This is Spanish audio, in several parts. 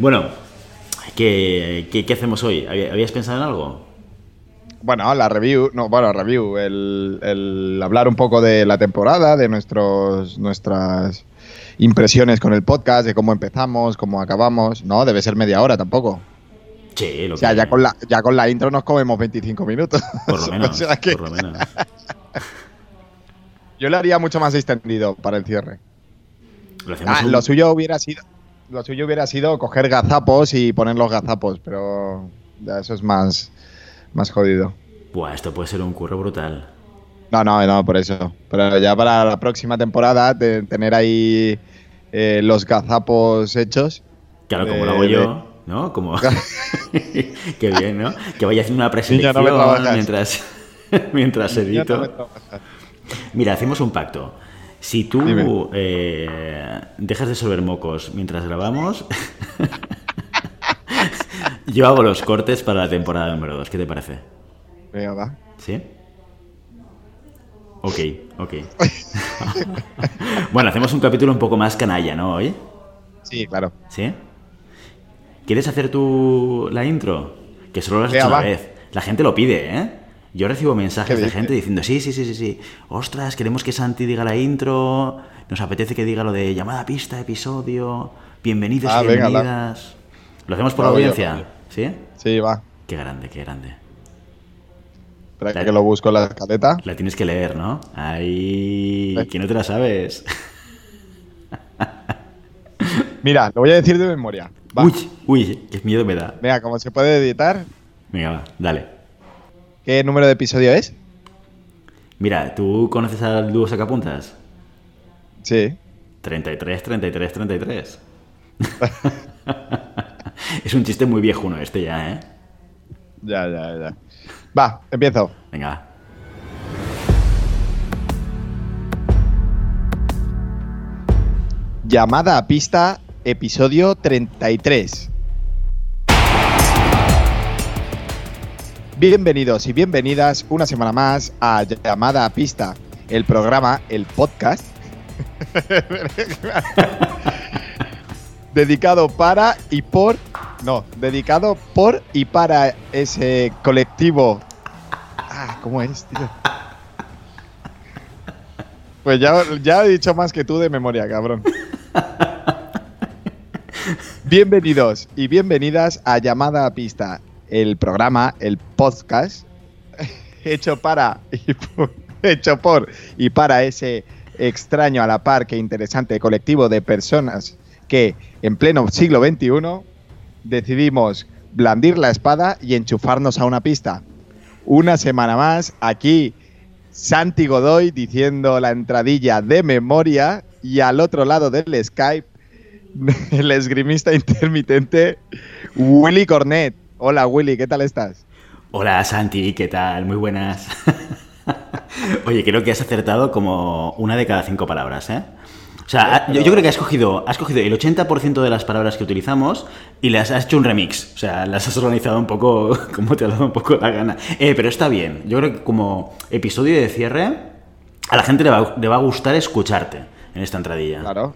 Bueno, ¿qué, qué, qué hacemos hoy? ¿Habí- ¿Habías pensado en algo? Bueno, la review, no, bueno, review, el, el hablar un poco de la temporada, de nuestros, nuestras impresiones con el podcast, de cómo empezamos, cómo acabamos. No, debe ser media hora tampoco. Sí, lo O sea, que- ya con la, ya con la intro nos comemos 25 minutos. Por lo menos. O sea que Por lo menos. yo lo haría mucho más extendido para el cierre. Lo Ah, un- lo suyo hubiera sido. Lo suyo hubiera sido coger gazapos y poner los gazapos, pero ya eso es más, más jodido. Buah, esto puede ser un curro brutal. No, no, no, por eso. Pero ya para la próxima temporada, de tener ahí eh, los gazapos hechos. Claro, como Eh, lo hago de- yo, ¿no? Como... Qué bien, ¿no? Que vaya haciendo una no trabajas. mientras, mientras no edito. Mira, hacemos un pacto. Si tú eh, dejas de solver mocos mientras grabamos, yo hago los cortes para la temporada número 2. ¿Qué te parece? Venga, va. ¿Sí? Ok, ok. bueno, hacemos un capítulo un poco más canalla, ¿no? Hoy. Sí, claro. ¿Sí? ¿Quieres hacer tú la intro? Que solo lo has Venga, hecho una va. vez. La gente lo pide, ¿eh? Yo recibo mensajes ¿Qué de gente diciendo, sí, sí, sí, sí, sí. Ostras, queremos que Santi diga la intro. Nos apetece que diga lo de llamada pista, episodio. Bienvenidos Ah, venga, la- bienvenidas. ¿Lo hacemos por la yo, audiencia? ¿Sí? Sí, va. Qué grande, qué grande. Espera Dale. que lo busco en la escaleta. La tienes que leer, ¿no? Ahí... Eh. Que no te la sabes. Mira, lo voy a decir de memoria. Va. Uy, uy, qué miedo me da. Venga, como se puede editar, Venga, va, dale. ¿Qué número de episodio es? Mira, ¿tú conoces al dúo Sacapuntas? Sí. 33, 33, 33. es un chiste muy viejuno este ya, ¿eh? Ya, ya, ya. Va, empiezo. Venga. Llamada a pista, episodio 33. Bienvenidos y bienvenidas una semana más a Llamada a pista, el programa, el podcast, dedicado para y por, no, dedicado por y para ese colectivo. Ah, ¿cómo es, tío? Pues ya, ya he dicho más que tú de memoria, cabrón. Bienvenidos y bienvenidas a Llamada a Pista, el programa, el podcast hecho para y por, hecho por y para ese extraño a la par que interesante colectivo de personas que en pleno siglo XXI decidimos blandir la espada y enchufarnos a una pista. Una semana más aquí Santi Godoy diciendo la entradilla de memoria y al otro lado del Skype el esgrimista intermitente Willy Cornet. Hola Willy, ¿qué tal estás? Hola Santi, ¿qué tal? Muy buenas. Oye, creo que has acertado como una de cada cinco palabras, ¿eh? O sea, yo, yo creo que has cogido, has cogido el 80% de las palabras que utilizamos y las has hecho un remix. O sea, las has organizado un poco como te ha dado un poco la gana. Eh, pero está bien. Yo creo que como episodio de cierre, a la gente le va, le va a gustar escucharte en esta entradilla. Claro.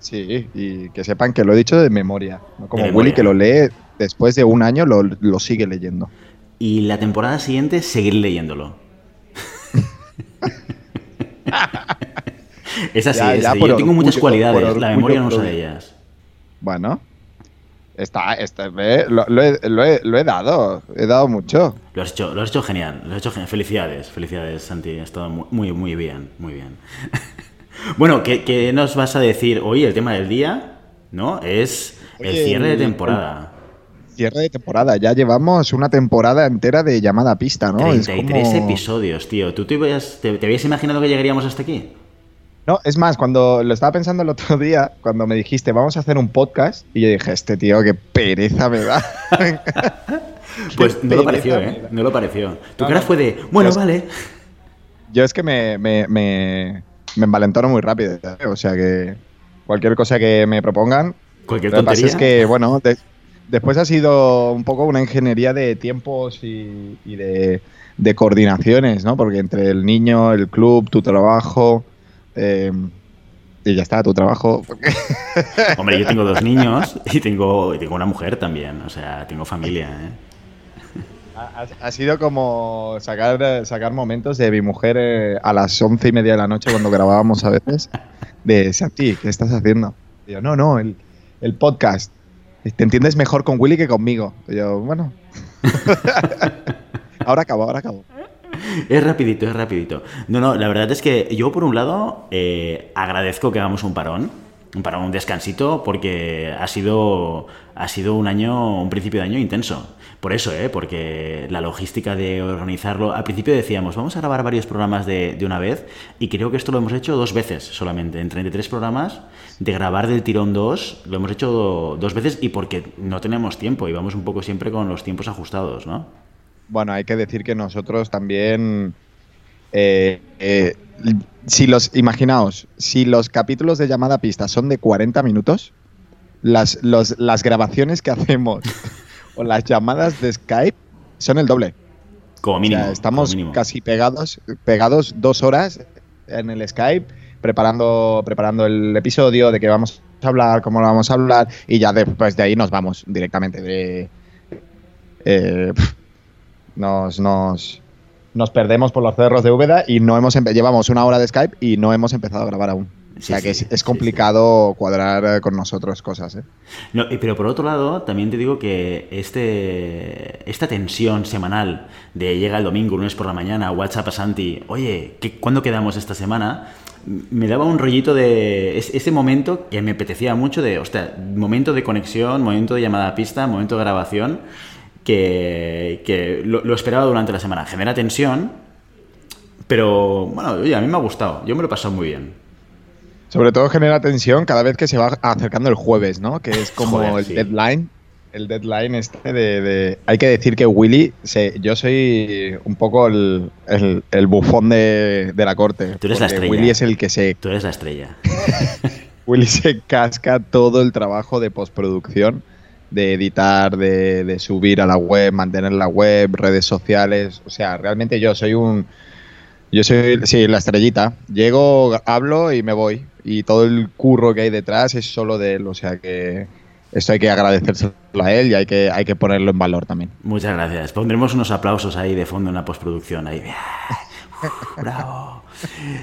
Sí, y que sepan que lo he dicho de memoria. No como De Willy que lo lee después de un año, lo, lo sigue leyendo. Y la temporada siguiente, seguir leyéndolo. es así, Ya, es ya así. por Yo tengo muchas orgullo, cualidades, la memoria no es de ellas. Bueno. Está, está, eh, lo, lo he, lo he- lo he dado, he dado mucho. Lo has hecho, lo has hecho genial, lo has hecho genial. Felicidades, felicidades, Santi. Ha estado muy, muy bien, muy bien. bueno, ¿qué, qué nos vas a decir hoy? El tema del día, ¿no? Es el Oye, cierre de temporada. Cierre de temporada, ya llevamos una temporada entera de llamada a pista, ¿no? Es 33 como- episodios, tío. ¿Tú te, habías- te- te habías imaginado que llegaríamos hasta aquí? No, es más, cuando lo estaba pensando el otro día, cuando me dijiste, vamos a hacer un podcast, y yo dije, este tío, qué pereza me da. Pues no lo pareció, ¿eh? No lo pareció. Tu No, cara no. fue de, bueno, Yo- vale. Yo es que me, me, me, me envalentono muy rápido, o sea que cualquier cosa que me propongan, Cualquier lo que pasa es que, bueno, de- después ha sido un poco una ingeniería de tiempos y, y de, de coordinaciones, ¿no? Porque entre el niño, el club, tu trabajo, eh, y ya está, tu trabajo. Hombre, yo tengo dos niños y tengo, tengo una mujer también, o sea, tengo familia. ¿eh? Ha, sido como sacar, sacar momentos de mi mujer eh, a las once y media de la noche cuando grabábamos a veces. De Santi, ¿qué estás haciendo? Y yo, no, no, el, el podcast. Te entiendes mejor con Willy que conmigo. Y yo, bueno. ahora acabo, ahora acabo. Es rapidito, es rapidito. No, no, la verdad es que yo por un lado eh, agradezco que hagamos un parón, parón, un descansito, porque ha sido, ha sido un año, un principio de año intenso. Por eso, ¿eh? porque la logística de organizarlo, al principio decíamos, vamos a grabar varios programas de, de, una vez, y creo que esto lo hemos hecho dos veces solamente, en 33 programas, de grabar del tirón dos, lo hemos hecho dos veces y porque no tenemos tiempo y vamos un poco siempre con los tiempos ajustados, ¿no? Bueno, hay que decir que nosotros también, eh, eh, si los, imaginaos, si los capítulos de llamada pista son de 40 minutos, las, las grabaciones que hacemos o las llamadas de Skype son el doble. Como mínimo. estamos casi pegados, pegados dos horas en el Skype preparando, preparando el episodio, de qué vamos a hablar, cómo lo vamos a hablar, y ya después de ahí nos vamos directamente. De, eh, nos, nos, nos perdemos por los cerros de Úbeda y no hemos llevamos una hora de Skype y no hemos empezado a grabar aún o sea que es, complicado cuadrar eh, con nosotros cosas. ¿eh? No, pero por otro lado, también te digo que este, esta tensión semanal de llega el domingo, lunes por la mañana, WhatsApp a Santi, oye, ¿cuándo quedamos esta semana? Me daba un rollito de ese momento que me apetecía mucho de, hostia, momento de conexión, momento de llamada a pista, momento de grabación, que, lo, lo esperaba durante la semana. Genera tensión, pero bueno, oye, a mí me ha gustado, yo me lo he pasado muy bien. Sobre todo genera tensión cada vez que se va acercando el jueves, ¿no? Que es como el deadline. El deadline este de, Hay que decir que Willy, yo soy un poco el, bufón de, la corte. Tú eres la estrella. Willy es el que se... Tú eres la estrella. Willy se casca todo el trabajo de postproducción, de editar, de, subir a la web, mantener la web, redes sociales. O sea, realmente yo soy un yo soy, sí, la estrellita. Llego, hablo y me voy. Y todo el curro que hay detrás es solo de él. O sea que esto hay que agradecérselo a él y hay que, hay que ponerlo en valor también. Muchas gracias. Pondremos unos aplausos ahí de fondo en la postproducción. Ahí. ¡Bravo!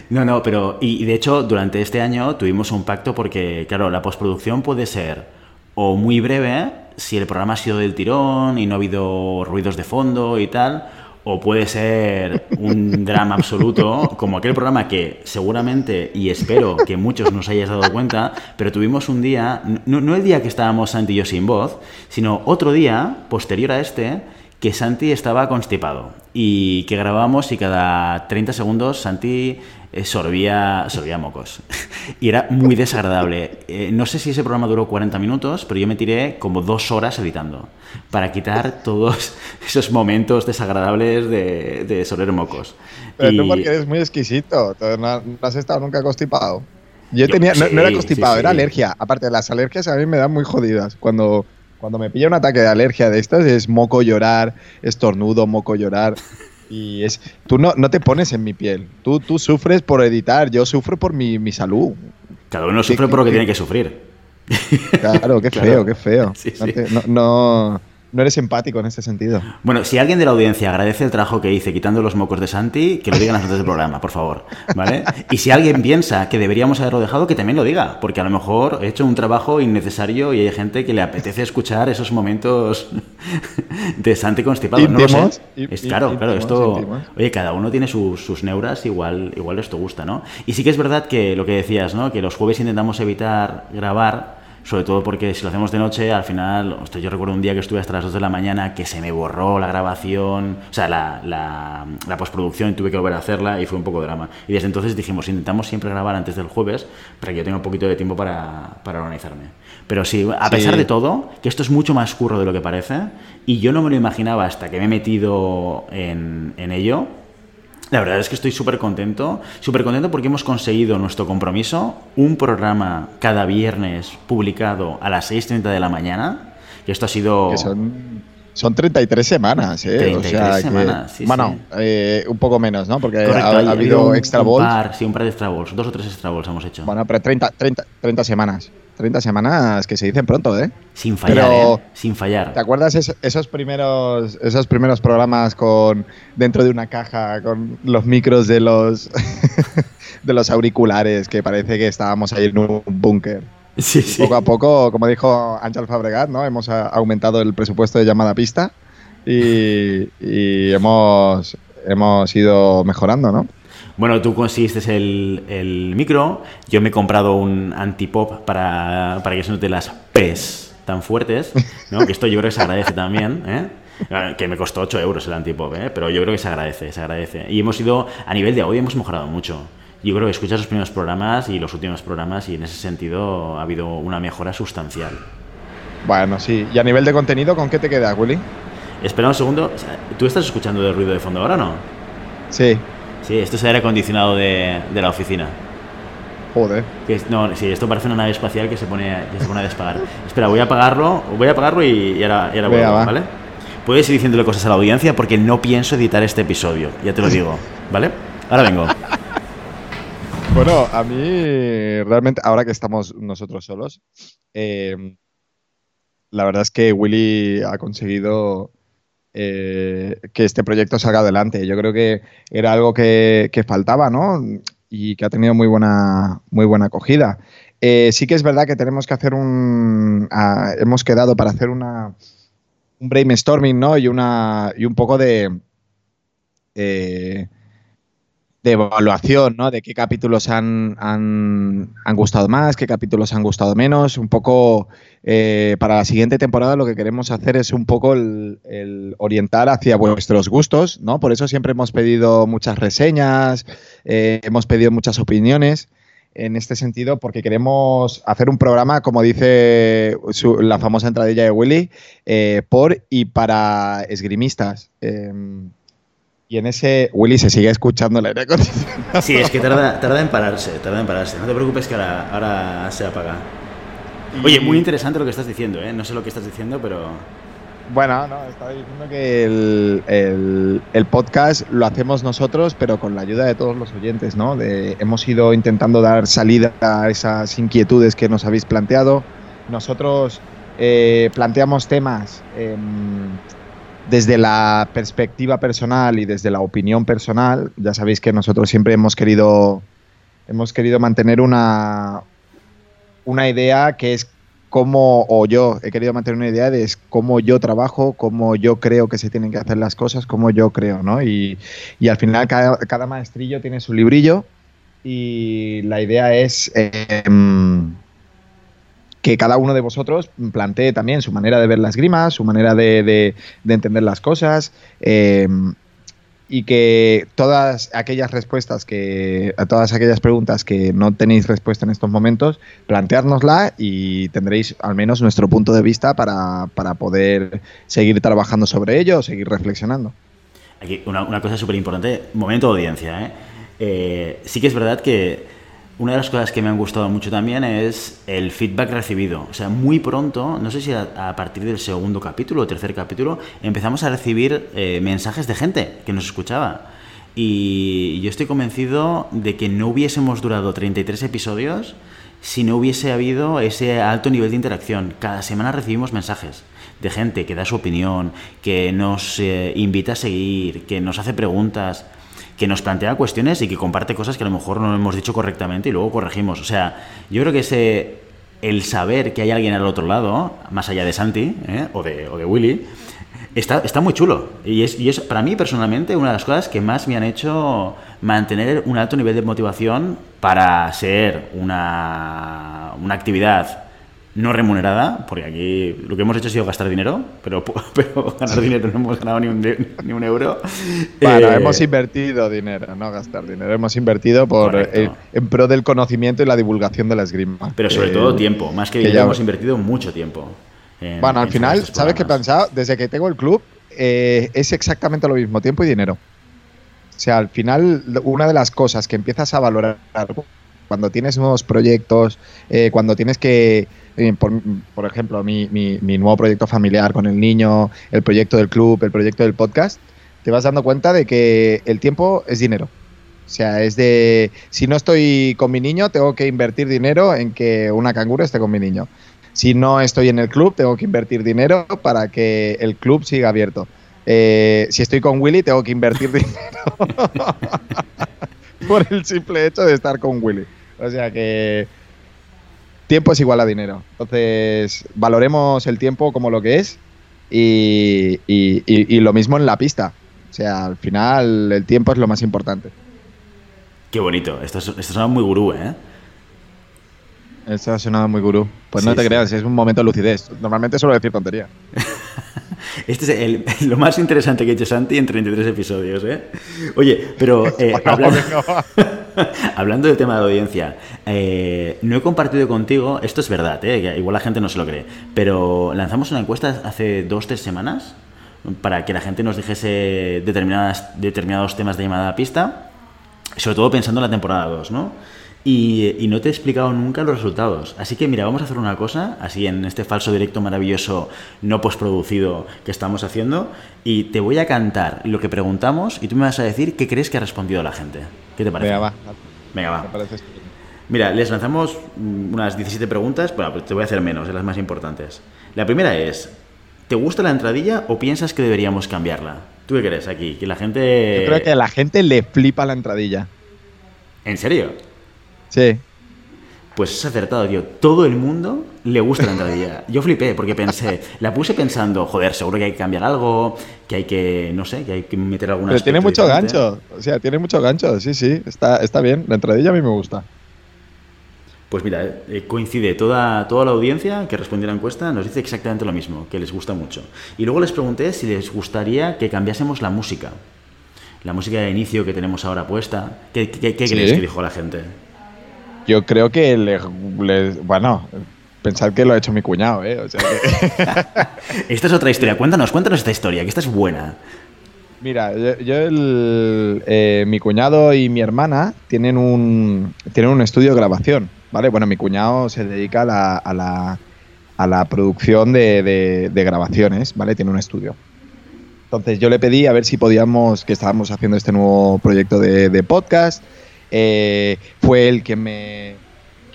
No, no, pero. Y de hecho, durante este año tuvimos un pacto porque, claro, la postproducción puede ser o muy breve, si el programa ha sido del tirón y no ha habido ruidos de fondo y tal o puede ser un drama absoluto, como aquel programa que seguramente y espero que muchos nos hayáis dado cuenta, pero tuvimos un día, no, el día que estábamos Santi y yo sin voz, sino otro día, posterior a este, que Santi estaba constipado y que grabamos y cada 30 segundos Santi eh, sorbía, sorbía mocos. y era muy desagradable. Eh, no sé si ese programa duró 40 minutos, pero yo me tiré como dos horas editando para quitar todos esos momentos desagradables de, de sorber mocos. Pero tú porque eres muy exquisito, no, has estado nunca constipado. Yo, tenía, no, era constipado, era alergia. Aparte, las alergias a mí me dan muy jodidas. Cuando, cuando me pilla un ataque de alergia de estas, es moco llorar, estornudo, moco llorar. Y es, tú no, no te pones en mi piel. Tú, tú sufres por editar, yo sufro por mi, mi salud. Cada uno sufre por lo que tiene que sufrir. Claro, qué feo, qué feo. no, no eres empático en ese sentido. Bueno, si alguien de la audiencia agradece el trabajo que hice quitando los mocos de Santi, que lo diga en las notas del programa, por favor. ¿Vale? Y si alguien piensa que deberíamos haberlo dejado, que también lo diga, porque a lo mejor he hecho un trabajo innecesario y hay gente que le apetece escuchar esos momentos de Santi constipado. No lo sé. Es, claro, claro, esto. Oye, cada uno tiene sus, sus, neuras, igual, igual esto gusta, ¿no? Y sí que es verdad que lo que decías, ¿no? Que los jueves intentamos evitar grabar sobre todo porque si lo hacemos de noche, al final, yo recuerdo un día que estuve hasta las 2 de la mañana que se me borró la grabación, o sea, la, la, la postproducción y tuve que volver a hacerla y fue un poco drama. Y desde entonces dijimos, intentamos siempre grabar antes del jueves para que yo tenga un poquito de tiempo para, para organizarme. Pero sí, a pesar de todo, que esto es mucho más curro de lo que parece, y yo no me lo imaginaba hasta que me he metido en, en ello, la verdad es que estoy súper contento, súper contento porque hemos conseguido nuestro compromiso, un programa cada viernes publicado a las 6.30 de la mañana, y esto ha sido... Que son son 33 semanas, ¿eh? 33 o sea, semanas, que, sí, bueno, sí. eh, un poco menos, ¿no? Porque Correcto, ha, ha ha habido un- extra un balls. par, sí, un par de extra balls. Dos o tres extra balls hemos hecho. Bueno, pero 30, 30, 30 semanas. 30 semanas que se dicen pronto, ¿eh? sin fallar, pero- ¿eh? Sin fallar. ¿Te acuerdas es- esos primeros, esos primeros programas con dentro de una caja con los micros de los de los auriculares que parece que estábamos ahí en un búnker? Sí, sí. Poco a poco, como dijo Ángel Fabregat, ¿no? Hemos aumentado el presupuesto de llamada pista y, y hemos, hemos ido mejorando, ¿no? Bueno, tú conseguiste el, el micro, yo me he comprado un antipop para, para que se note las P's tan fuertes, ¿no? que esto yo creo que se agradece también, ¿eh? Ah, que me costó 8 euros el antipop, ¿eh? pero yo creo que se agradece, se agradece. Y hemos ido, a nivel de audio hemos mejorado mucho. Yo creo que escuchas los primeros programas y los últimos programas y en ese sentido ha habido una mejora sustancial. Bueno, sí. ¿Y a nivel de contenido, con qué te quedas, Willy? Espera un segundo, ¿tú estás escuchando el ruido de fondo ahora o no? Sí. Sí, esto es el aire acondicionado de, de la oficina. Joder. Que es- no, sí, esto parece una nave espacial que se pone, que se pone a despegar. Espera, voy a apagarlo, voy a apagarlo y, y ahora, y ahora Venga, vuelvo, va. ¿vale? Puedes ir diciéndole cosas a la audiencia porque no pienso editar este episodio, ya te lo digo, ¿vale? Ahora vengo. Bueno, a mí realmente, ahora que estamos nosotros solos, eh, la verdad es que Willy ha conseguido eh, que este proyecto salga adelante. Yo creo que era algo que, faltaba, ¿no? Y que ha tenido muy buena, muy buena acogida. Eh, sí que es verdad que tenemos que hacer un... ah, hemos quedado para hacer una, un brainstorming, ¿no? Y, una, y un poco de... eh, de evaluación, ¿no? De qué capítulos han, han, han gustado más, qué capítulos han gustado menos. Un poco eh, para la siguiente temporada lo que queremos hacer es un poco el, orientar hacia vuestros gustos, ¿no? Por eso siempre hemos pedido muchas reseñas, eh, hemos pedido muchas opiniones en este sentido porque queremos hacer un programa, como dice la famosa entradilla de Willy, eh, por y para esgrimistas. Y en ese, Willy se sigue escuchando el aire acondicionado. Sí, es que tarda, tarda en pararse, tarda en pararse. No te preocupes que ahora, ahora se apaga. Oye, muy interesante lo que estás diciendo, ¿eh? No sé lo que estás diciendo, pero... Bueno, no, estaba diciendo que el, el- el podcast lo hacemos nosotros, pero con la ayuda de todos los oyentes, ¿no? De- hemos ido intentando dar salida a esas inquietudes que nos habéis planteado. Nosotros eh, planteamos temas em, desde la perspectiva personal y desde la opinión personal. Ya sabéis que nosotros siempre hemos querido, hemos querido mantener una, una idea que es cómo, o yo he querido mantener una idea de es cómo yo trabajo, cómo yo creo que se tienen que hacer las cosas, cómo yo creo, ¿no? Y, y al final cada, cada maestrillo tiene su librillo y la idea es em, que cada uno de vosotros plantee también su manera de ver las grimas, su manera de, de- de entender las cosas. em, y que todas aquellas respuestas que a todas aquellas preguntas que no tenéis respuesta en estos momentos, planteárnosla y tendréis al menos nuestro punto de vista para, para poder seguir trabajando sobre ello seguir reflexionando. Aquí, una, una cosa súper importante, momento de audiencia. ¿eh? Eh, sí que es verdad que una de las cosas que me han gustado mucho también es el feedback recibido. O sea, muy pronto, no sé si a, partir del segundo capítulo o tercer capítulo, empezamos a recibir eh, mensajes de gente que nos escuchaba. Y yo estoy convencido de que no hubiésemos durado 33 episodios si no hubiese habido ese alto nivel de interacción. Cada semana recibimos mensajes de gente que da su opinión, que nos eh, invita a seguir, que nos hace preguntas, que nos plantea cuestiones y que comparte cosas que a lo mejor no hemos dicho correctamente y luego corregimos. O sea, yo creo que ese el saber que hay alguien al otro lado, más allá de Santi ¿eh? o, de, o de Willy, Está, está muy chulo. Y es, y es, para mí, personalmente, una de las cosas que más me han hecho mantener un alto nivel de motivación para ser una, una actividad no remunerada, porque aquí lo que hemos hecho ha sido gastar dinero, pero, pero ganar dinero no hemos ganado ni un, ni un euro. Bueno, Eh, hemos invertido dinero, no gastar dinero. Hemos invertido por eh, en pro del conocimiento y la divulgación de la esgrima. Pero sobre Eh, todo tiempo, más que que dinero, ya- hemos invertido mucho tiempo. en- Bueno, al final, ¿sabes qué he pensado? Desde que tengo el club, eh, es exactamente lo mismo, tiempo y dinero. O sea, al final, una de las cosas que empiezas a valorar cuando tienes nuevos proyectos, cuando tienes que por, por ejemplo, mi, mi, mi nuevo proyecto familiar con el niño, el proyecto del club, el proyecto del podcast, te vas dando cuenta de que el tiempo es dinero. O sea, es de, si no estoy con mi niño, tengo que invertir dinero en que una canguro esté con mi niño. Si no estoy en el club, tengo que invertir dinero para que el club siga abierto. Eh, si estoy con Willy, tengo que invertir dinero por el simple hecho de estar con Willy. O sea que tiempo es igual a dinero. Entonces, valoremos el tiempo como lo que es y, y- y- y lo mismo en la pista. O sea, al final el tiempo es lo más importante. Qué bonito. Esto, es- esto suena muy gurú, ¿eh? Eso ha sonado muy gurú. Pues Sí, no te sí. creas, es un momento de lucidez. Normalmente suelo decir tontería. Este es el- lo más interesante que ha hecho Santi en 33 episodios, ¿eh? Oye, pero eh, hablando. hablando del tema de audiencia, eh, no he compartido contigo, esto es verdad, ¿eh? igual la gente no se lo cree, pero lanzamos una encuesta hace dos, tres semanas para que la gente nos dijese determinadas, determinados temas de llamada a pista, sobre todo pensando en la temporada 2, ¿no? Y, y no te he explicado nunca los resultados. Así que mira, vamos a hacer una cosa, así en este falso directo maravilloso, no postproducido que estamos haciendo, y te voy a cantar lo que preguntamos y tú me vas a decir qué crees que ha respondido la gente. ¿Qué te parece? Venga, va. Venga, va. Mira, les lanzamos mm, unas 17 preguntas, bueno, pues te voy a hacer menos, las más importantes. La primera es, ¿te gusta la entradilla o piensas que deberíamos cambiarla? ¿Tú qué crees aquí? Que la gente... Yo creo que a la gente le flipa la entradilla. ¿En serio? Sí. Pues es acertado, tío. Todo el mundo le gusta la entradilla. Yo flipé porque pensé, la puse pensando, joder, seguro que hay que cambiar algo, que hay que, no sé, que hay que meter alguna Pero tiene mucho gancho. O sea, tiene mucho gancho. Sí, sí. Está, está bien. La entradilla a mí me gusta. Pues mira, eh, coincide toda, toda la audiencia que respondió a la encuesta, nos dice exactamente lo mismo, que les gusta mucho. Y luego les pregunté si les gustaría que cambiásemos la música. La música de inicio que tenemos ahora puesta. ¿Qué, qué- qué Sí. crees que dijo la gente? Yo creo que le, le- bueno, pensad que lo ha hecho mi cuñado, ¿eh? O sea que- Esta es otra historia. Cuéntanos, cuéntanos esta historia, que esta es buena. Mira, yo, yo el- eh, mi cuñado y mi hermana tienen un, tienen un estudio de grabación, ¿vale? Bueno, mi cuñado se dedica a la, a la, a la producción de, de- de grabaciones, ¿vale? Tiene un estudio. Entonces yo le pedí a ver si podíamos, que estábamos haciendo este nuevo proyecto de, de podcast, eh, fue el que me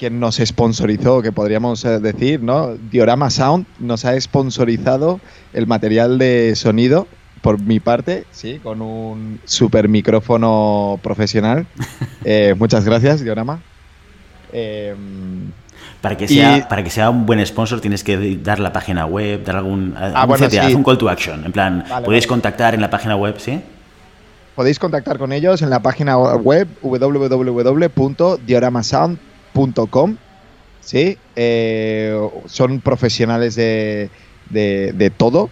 quien nos sponsorizó, que podríamos eh, decir, ¿no? Diorama Sound nos ha sponsorizado el material de sonido por mi parte, sí, con un super micrófono profesional. Eh, muchas gracias, Diorama. Eh, Para que, Y- sea, para que sea un buen sponsor tienes que dar la página web, dar algún, Ah, bueno, CTA, sí. un call to action. En plan, Vale, podéis vale. contactar en la página web, ¿sí? podéis contactar con ellos en la página web www.dioramasound.com. Sí, eh, son profesionales de, de- todo.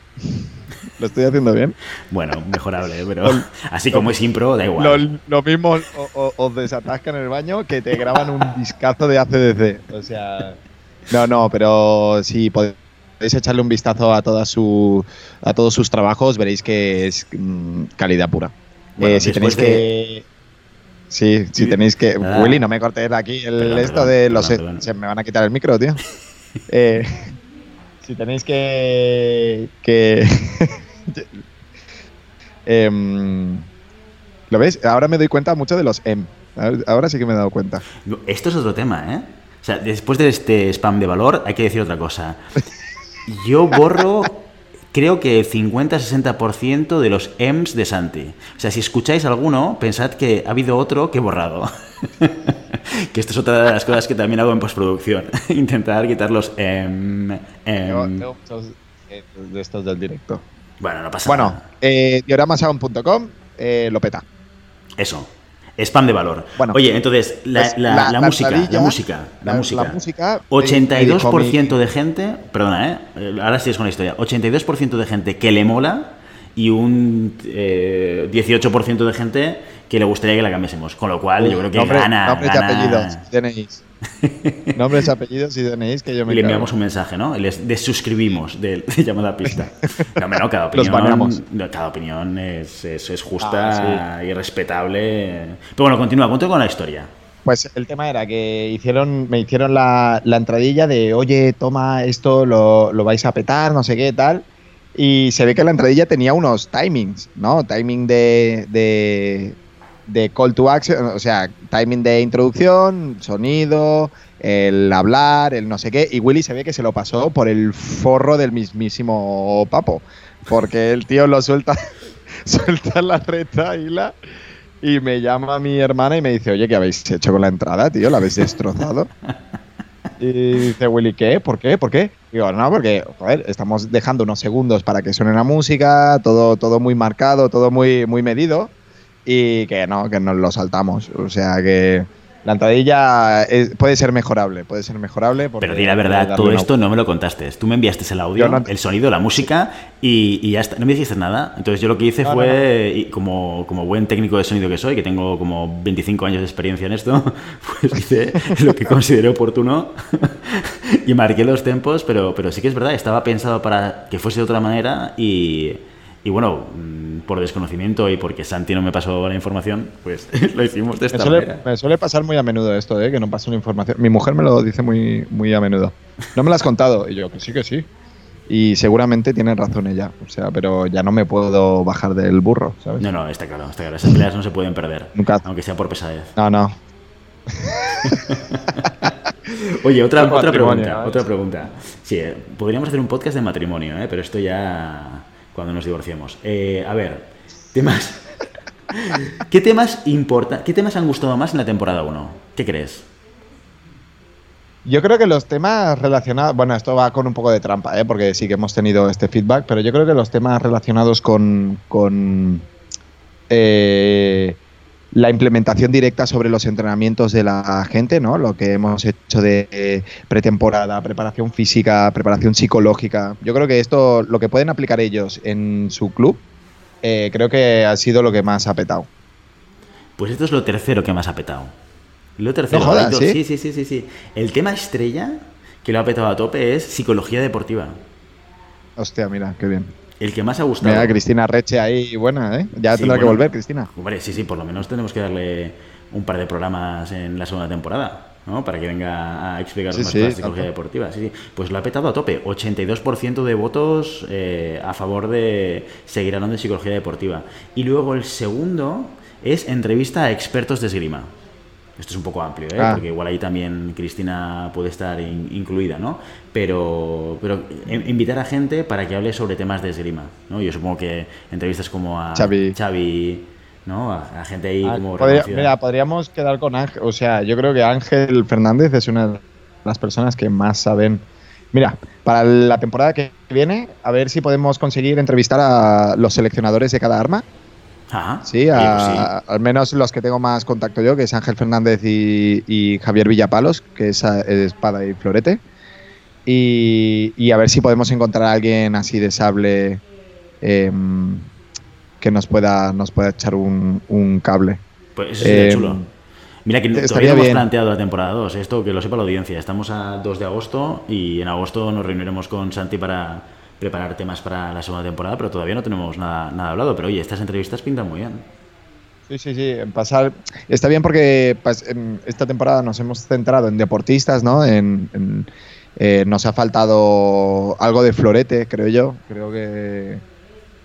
Lo estoy haciendo bien. Bueno, mejorable, pero así como es impro, da igual. Lo, lo mismo os desatascan en el baño que te graban un discazo de ACDC. O sea, no, no, pero si podéis echarle un vistazo a toda su a todos sus trabajos, veréis que es mm, calidad pura. Eh, si tenéis que Sí, si Sí. tenéis que. Nada. Willy, no me cortes aquí el Perdón, esto perdón, de los. perdón. Se me van a quitar el micro, tío. Eh, si tenéis que. que Em, ¿Lo ves? Ahora me doy cuenta mucho de los em. Ahora sí que me he dado cuenta. Esto es otro tema, ¿eh? O sea, después de este spam de valor, hay que decir otra cosa. Yo borro, creo que el 50-60% de los M's de Santi. O sea, si escucháis alguno, pensad que ha habido otro que he borrado. que esto es otra de las cosas que también hago en postproducción. Intentar quitar los M. Tengo- M. tengo muchos, eh, de estos del directo. Bueno, no pasa Bueno, nada. eh, dioramasound.com eh, lo peta. Eso. Spam de valor. Bueno, Oye, entonces, la, pues la- la- la música, la música, la, música. música, 82% eh, de gente, perdona, ¿eh? Eh, ahora sigues con la historia. 82% de gente que le mola y un eh, 18% de gente que le gustaría que la cambiásemos. Con lo cual, yo creo que Nombre- gana. Nombres gana- y apellidos, nombres, apellidos y DNIs que yo me Y le enviamos un mensaje, ¿no? Y Les desuscribimos de, de llamada a pista. No, no, cada opinión, cada opinión es, es- es justa Ah, y respetable. Pero bueno, continúa, continúa con la historia. pues el tema era que hicieron, me hicieron la, la entradilla de, oye, toma esto, lo, lo vais a petar, no sé qué, tal. Y se ve que la entradilla tenía unos timings, ¿no? Timing de, de, call to action, o sea, timing de introducción, sonido, el hablar, el no sé qué. Y Willy se ve que se lo pasó por el forro del mismísimo papo. Porque el tío lo suelta, suelta la reta y la. Y me llama mi hermana y me dice, oye, ¿qué habéis hecho con la entrada, tío? ¿La habéis destrozado? Y dice Willy, ¿qué? ¿Por qué? ¿Por qué? Digo, no, porque, estamos dejando unos segundos para que suene la música, todo, todo muy marcado, todo muy, muy medido, y que no, que nos lo saltamos. O sea que la entradilla es- puede ser mejorable, puede ser mejorable. Pero di la verdad, todo esto no me lo contaste. Tú me enviaste el audio, no- el sonido, la música y, y ya está. No me dijiste nada. Entonces yo lo que hice No, fue, y como, como buen técnico de sonido que soy, que tengo como 25 años de experiencia en esto, pues hice lo que consideré oportuno y marqué los tempos, pero, pero sí que es verdad, estaba pensado para que fuese de otra manera y, y bueno, mm, por desconocimiento y porque Santi no me pasó la información, pues lo hicimos de Me esta suele, manera. me suele pasar muy a menudo esto, ¿eh? que no pasa una información. Mi mujer me lo dice muy, muy a menudo. No me lo has contado. Y yo, que sí, que sí. Y seguramente tiene razón ella. O sea, pero ya no me puedo bajar del burro, ¿sabes? No, no, está claro, está claro. Esas peleas no se pueden perder, Nunca. aunque sea por pesadez. No, no. Oye, otra, otra pregunta, otra pregunta. Sí, eh, podríamos hacer un podcast de matrimonio, ¿eh? pero esto ya cuando nos divorciemos. Eh, a ver, temas. ¿Qué temas importa, qué temas han gustado más en la temporada 1? ¿Qué crees? Yo creo que los temas relacionados, bueno, esto va con un poco de trampa, ¿eh? porque sí que hemos tenido este feedback, pero yo creo que los temas relacionados con, con eh, la implementación directa sobre los entrenamientos de la gente, ¿no? Lo que hemos hecho de eh, pretemporada, preparación física, preparación psicológica. Yo creo que esto, lo que pueden aplicar ellos en su club, eh, creo que ha sido lo que más ha petado. Pues esto es lo tercero que más ha petado. Lo tercero. No jodas, ¿sí? sí, sí, sí, sí, sí. El tema estrella que lo ha petado a tope es psicología deportiva. Hostia, mira, qué bien. El que más ha gustado. Mira, Cristina Reche ahí, buena, ¿eh? Ya Sí, tendrá que volver, Cristina. Hombre, sí, sí, por lo menos tenemos que darle un par de programas en la segunda temporada, ¿no? Para que venga a explicar Sí, más sí, cosas de psicología deportiva. Sí, sí. Pues lo ha petado a tope. 82% de votos eh, a favor de seguir hablando de psicología deportiva. Y luego el segundo es entrevista a expertos de esgrima. Esto es un poco amplio, ¿eh? Ah. porque igual ahí también Cristina puede estar in- incluida, ¿no? Pero, pero in- invitar a gente para que hable sobre temas de esgrima, ¿no? Yo supongo que entrevistas como a Xavi. Xavi, ¿no? A, a gente ahí Ah, como podría- reconocida. mira, podríamos quedar con Ángel. O sea, yo creo que Ángel Fernández es una de las personas que más saben. Mira, para la temporada que viene, a ver si podemos conseguir entrevistar a los seleccionadores de cada arma. Ajá. Sí, pues sí. al menos los que tengo más contacto yo, que es Ángel Fernández y, y Javier Villapalos, que es espada y florete. Y, y a ver si podemos encontrar a alguien así de sable em, que nos pueda, nos pueda echar un, un cable. Pues eso sería Eh, chulo. Mira que todavía no hemos planteado la temporada 2, esto que lo sepa la audiencia. Estamos a 2 de agosto y en agosto nos reuniremos con Santi para preparar temas para la segunda temporada, pero todavía no tenemos nada, nada hablado. Pero oye, estas entrevistas pintan muy bien. Sí, sí, sí. Pasar, está bien porque pues, esta temporada nos hemos centrado en deportistas, ¿no? En, en- eh, nos ha faltado algo de florete, creo yo. Creo que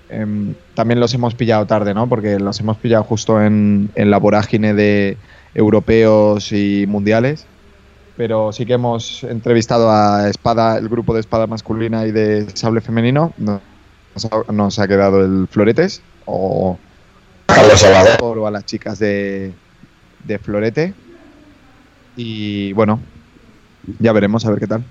em, también los hemos pillado tarde, ¿no? Porque los hemos pillado justo en, en la vorágine de europeos y mundiales. Pero sí que hemos entrevistado a Espada, el grupo de espada masculina y de sable femenino. No- Nos ha, nos ha quedado el floretes o Carlos Salvador. o a las chicas de, de Florete. Y bueno, ya veremos a ver qué tal.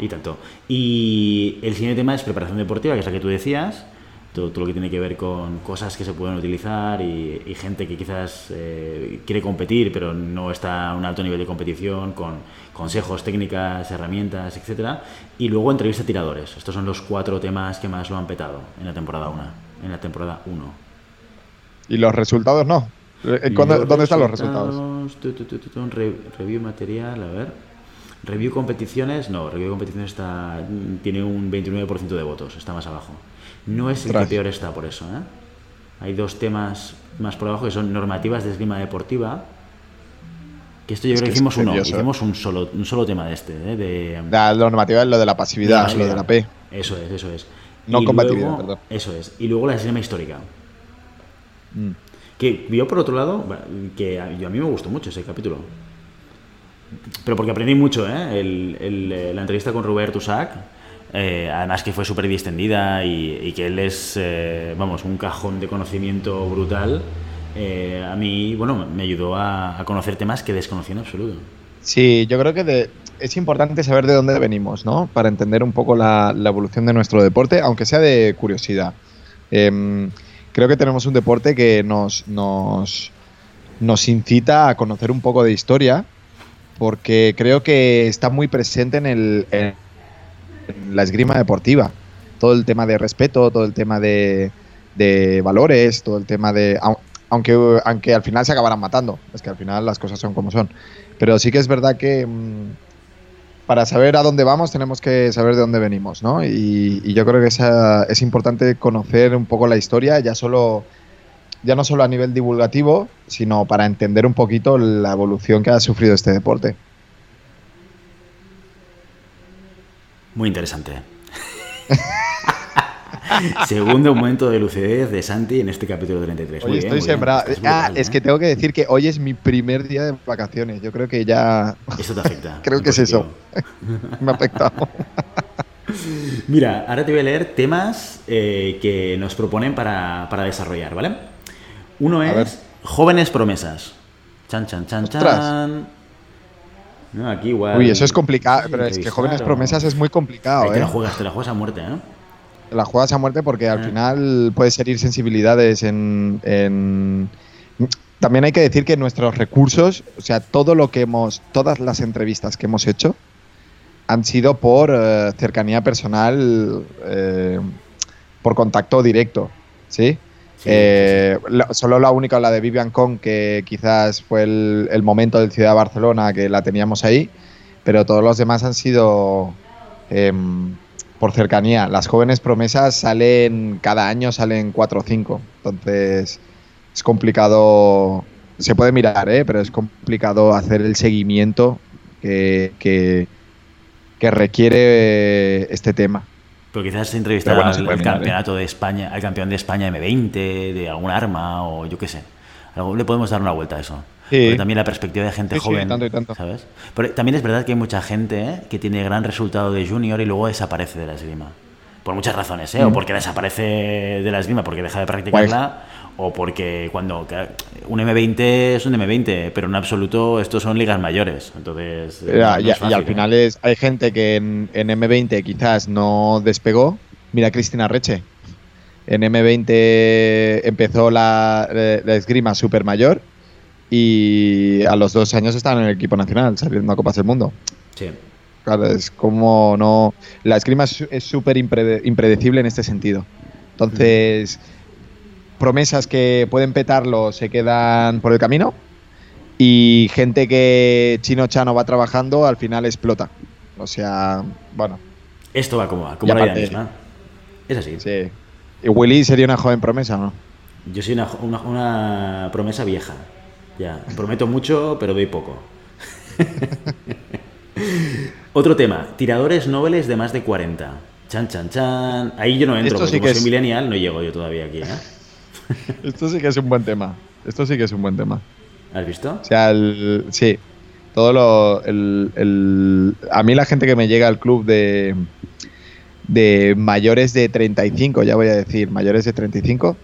Y tanto. Y el siguiente tema es preparación deportiva, que es la que tú decías. Todo, todo lo que tiene que ver con cosas que se pueden utilizar y, y gente que quizás eh, quiere competir, pero no está a un alto nivel de competición, con consejos, técnicas, herramientas, etcétera. Y luego entrevista a tiradores. Estos son los cuatro temas que más lo han petado en la temporada 1. En la temporada 1. Y los resultados no. Eh, ¿cuándo- ¿Dónde están los resultados? Tu, tu, tu, tu, tu, re- review material, a ver. Review competiciones, no, review competiciones está, tiene un 29% de votos, está más abajo. No es el que peor está por eso, ¿eh? Hay dos temas más por abajo que son normativas de esgrima deportiva. Que esto yo Es creo que hicimos uno, tedioso. hicimos un solo, un solo tema de este, ¿eh? de, La normativa es lo de la pasividad, de lo de la P. Eso es, eso es. No Y compatibilidad, luego- perdón. Eso es. Y luego la esgrima histórica. Mm. Que yo, por otro lado, que a, yo, a mí me gustó mucho ese capítulo. Pero porque aprendí mucho, ¿eh? El- el, eh, la entrevista con Robert Usac, eh, además que fue súper distendida y, que él es, eh, vamos, un cajón de conocimiento brutal, eh, a mí, bueno, me ayudó a, a conocer temas que desconocía en absoluto. Sí, yo creo que es importante saber de dónde venimos, ¿no? Para entender un poco la, evolución de nuestro deporte, aunque sea de curiosidad. Em, creo que tenemos un deporte que nos, nos, nos incita a conocer un poco de historia, porque creo que está muy presente en, el, la esgrima deportiva. Todo el tema de respeto, todo el tema de, valores, todo el tema de... au- Aunque, aunque al final se acabarán matando, es que al final las cosas son como son. Pero sí que es verdad que mm, para saber a dónde vamos tenemos que saber de dónde venimos, ¿no? Y, y yo creo que esa- es importante conocer un poco la historia, ya solo ya no solo a nivel divulgativo, sino para entender un poquito la evolución que ha sufrido este deporte. Muy interesante. Segundo momento de lucidez de Santi en este capítulo 33. Muy Hoy estoy muy bien. sembrado. Ah, brutal, es ¿eh? que tengo que decir que hoy es mi primer día de vacaciones. Yo creo que ya Esto te afecta. Creo que es eso. me ha afectado. Mira, ahora te voy a leer temas eh, que nos proponen para, para desarrollar, ¿vale? Uno es jóvenes promesas. Chan, chan, chan, Ostras. chan. No, aquí igual. Uy, eso es complicado, pero es que jóvenes promesas es muy Ahí complicado, te la ¿eh? juegas, te la juegas a muerte, ¿eh? La juegas a muerte porque al Ah. final puedes herir sensibilidades en, en- También hay que decir que nuestros recursos, o sea, todo lo que hemos, todas las entrevistas que hemos hecho han sido por eh, cercanía personal, eh, por contacto directo, ¿sí? Eh, solo la única, la de Vivian Kong, que quizás fue el, momento del Ciudad de Barcelona que la teníamos ahí, pero todos los demás han sido em, por cercanía. Las jóvenes promesas salen, cada año salen 4 o 5, entonces es complicado, se puede mirar, ¿eh? pero es complicado hacer el seguimiento que, que, que requiere este tema. Pero quizás entrevistar bueno, al, al campeonato de España, al campeón de España M20, de algún arma o yo qué sé. Algo- le podemos dar una vuelta a eso. Sí. También la perspectiva de gente Sí, sí, joven, tanto y tanto. ¿sabes? Pero también es verdad que hay mucha gente ¿eh? que tiene gran resultado de junior y luego desaparece de la esgrima. Por muchas razones, ¿eh? O Mm. porque desaparece de la esgrima porque deja de practicarla, o porque cuando un M20 es un M20, pero en absoluto estos son ligas mayores. Entonces, Ya, no ya- es y al ¿eh? final es, hay gente que en, en M20 quizás no despegó. Mira Cristina Reche. En M20 empezó la, la esgrima super mayor y a los dos años estaban en el equipo nacional saliendo a Copas del Mundo. Sí. Claro, es como no. La esgrima es súper imprede- impredecible en este sentido. Entonces, promesas que pueden petarlo se quedan por el camino y gente que Chino Chano va trabajando al final explota. O sea, bueno, Esto va como va, como la vida misma. Es así. sí. ¿Y Willy sería una joven promesa no? Yo soy una, una- una promesa vieja. Ya, prometo mucho, pero doy poco. Otro tema, tiradores nobles de más de 40. Chan, chan, chan. Ahí yo no entro, Esto porque sí como que soy es- millennial no llego yo todavía aquí. ¿eh? Esto sí que es un buen tema. Esto sí que es un buen tema. ¿Has visto? O sea, el, sí, todo lo. El, el- a mí la gente que me llega al club de, de mayores de 35, ya voy a decir, mayores de 35,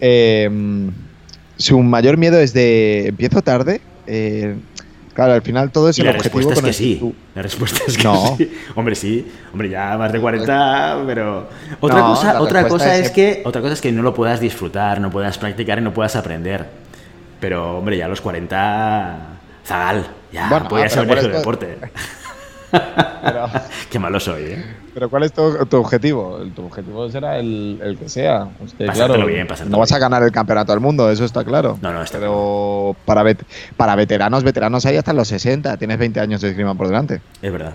eh, su mayor miedo es de. ¿Empiezo tarde? Eh, claro, al final todo es Y el la objetivo respuesta es con que el sí. tú- La respuesta es que No. sí. Hombre, sí. Hombre, ya más de 40, pero... Otra, No, cosa, otra, cosa es es que, otra cosa es que no lo puedas disfrutar, no puedas practicar y no puedas aprender. Pero, hombre, ya a los 40... Zagal, ya, Bueno, podrías pero haber ¿cuál hecho es tu- deporte. Pero, Qué malo soy, ¿eh? Pero ¿cuál es tu, tu objetivo? Tu objetivo será el, el que sea. Es que, Pasártelo claro, bien, pasártelo no vas a ganar el campeonato del mundo, eso está claro. No, no, está Pero para, vet- para veteranos, veteranos hay hasta los 60. Tienes 20 años de esgrima por delante. Es verdad.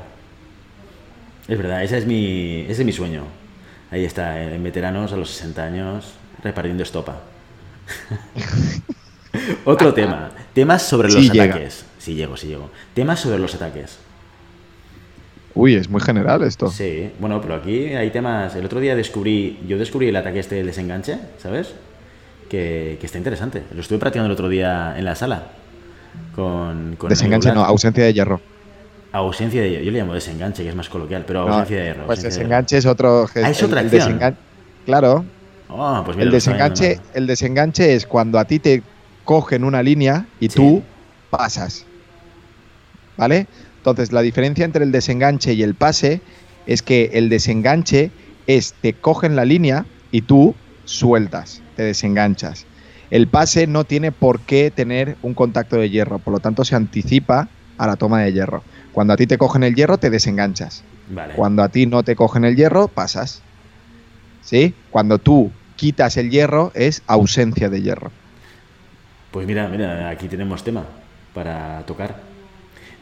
Es verdad, ese es mi, ese es mi sueño. Ahí está, en veteranos a los 60 años, repartiendo estopa. Otro tema. Temas sobre Sí los llega. ataques. Sí llego, sí llego. Temas sobre los ataques. Uy, es muy general esto. Sí, bueno, pero aquí hay temas. El otro día descubrí, yo descubrí el ataque este del desenganche, ¿sabes? Que, que está interesante. Lo estuve practicando el otro día en la sala. Con, con Desenganche no, ausencia de hierro. Ausencia de hierro. Yo le llamo desenganche, que es más coloquial, pero No, ausencia de hierro. Pues de desenganche es otro. Ah, es otra acción. desengan- Claro. Oh, pues mira, el desenganche, el desenganche es cuando a ti te cogen una línea y Sí. tú pasas. ¿Vale? Entonces, la diferencia entre el desenganche y el pase es que el desenganche es te cogen la línea y tú sueltas, te desenganchas. El pase no tiene por qué tener un contacto de hierro, por lo tanto se anticipa a la toma de hierro. Cuando a ti te cogen el hierro, te desenganchas. Vale. Cuando a ti no te cogen el hierro, pasas. ¿Sí? Cuando tú quitas el hierro, es ausencia de hierro. Pues mira, mira, aquí tenemos tema para tocar.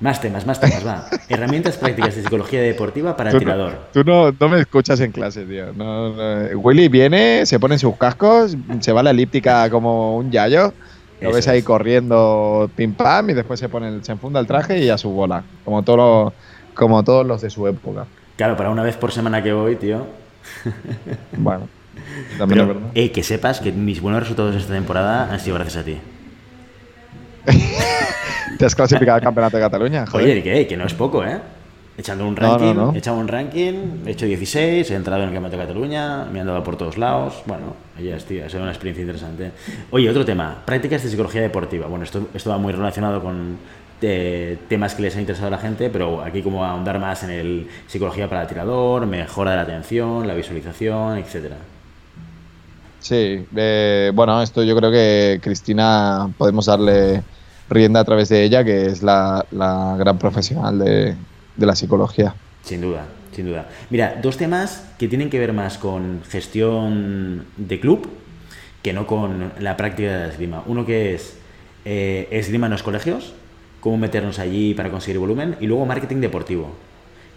Más temas, más temas, va. Herramientas prácticas de psicología deportiva para Tú tirador. no, tú no, no me escuchas en clase, tío. No. Willy viene, se pone sus cascos, se va a la elíptica como un yayo. Lo Eso ves ahí es. corriendo pim pam y después se pone el- se enfunda el traje y a su bola. Como, todo, como todos los de su época. Claro, para una vez por semana que voy, tío. Bueno, también es Pero, verdad. eh, que sepas que mis buenos resultados esta temporada han sido gracias a ti. Te has clasificado al campeonato de Cataluña, joder. Oye, que, que no es poco, ¿eh? Echando un No, no, ranking, no. he echado un ranking, he hecho 16, he entrado en el Campeonato de Cataluña, me han dado por todos lados. Bueno, ya es, tío, ha sido una experiencia interesante. Oye, otro tema, prácticas de psicología deportiva. Bueno, esto, esto va muy relacionado con eh, temas que les ha interesado a la gente, pero aquí como ahondar más en el psicología para el tirador, mejora de la atención, la visualización, etcétera. Sí, eh, bueno, esto yo creo que Cristina podemos darle rienda a través de ella, que es la, la gran profesional de, de la psicología. Sin duda, sin duda. Mira, dos temas que tienen que ver más con gestión de club que no con la práctica de la esgrima. Uno que es eh, esgrima en los colegios, cómo meternos allí para conseguir volumen, y luego marketing deportivo.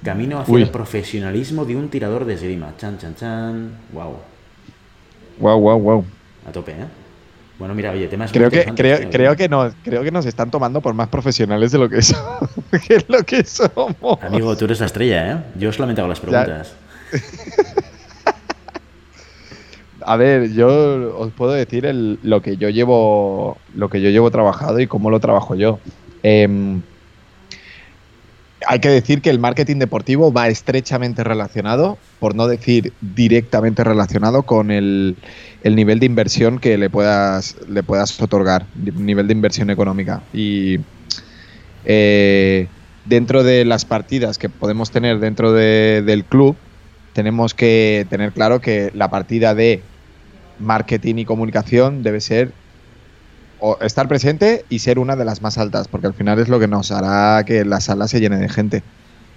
Camino hacia Uy. el profesionalismo de un tirador de esgrima. Chan, chan, chan. Wow. Wow, wow, wow. A tope, ¿eh? Bueno, mira, oye, temas Creo que, interesantes, creo, que nos, creo que nos están tomando por más profesionales de lo que, so- que es lo que somos. Amigo, tú eres la estrella, ¿eh? Yo solamente hago las preguntas. A ver, yo os puedo decir el- lo que yo llevo, lo que yo llevo trabajado y cómo lo trabajo yo. Em, hay que decir que el marketing deportivo va estrechamente relacionado, por no decir directamente relacionado, con el, el nivel de inversión que le puedas, le puedas otorgar, nivel de inversión económica. Y eh, dentro de las partidas que podemos tener dentro de- del club, tenemos que tener claro que la partida de marketing y comunicación debe ser o estar presente y ser una de las más altas, porque al final es lo que nos hará que la sala se llene de gente.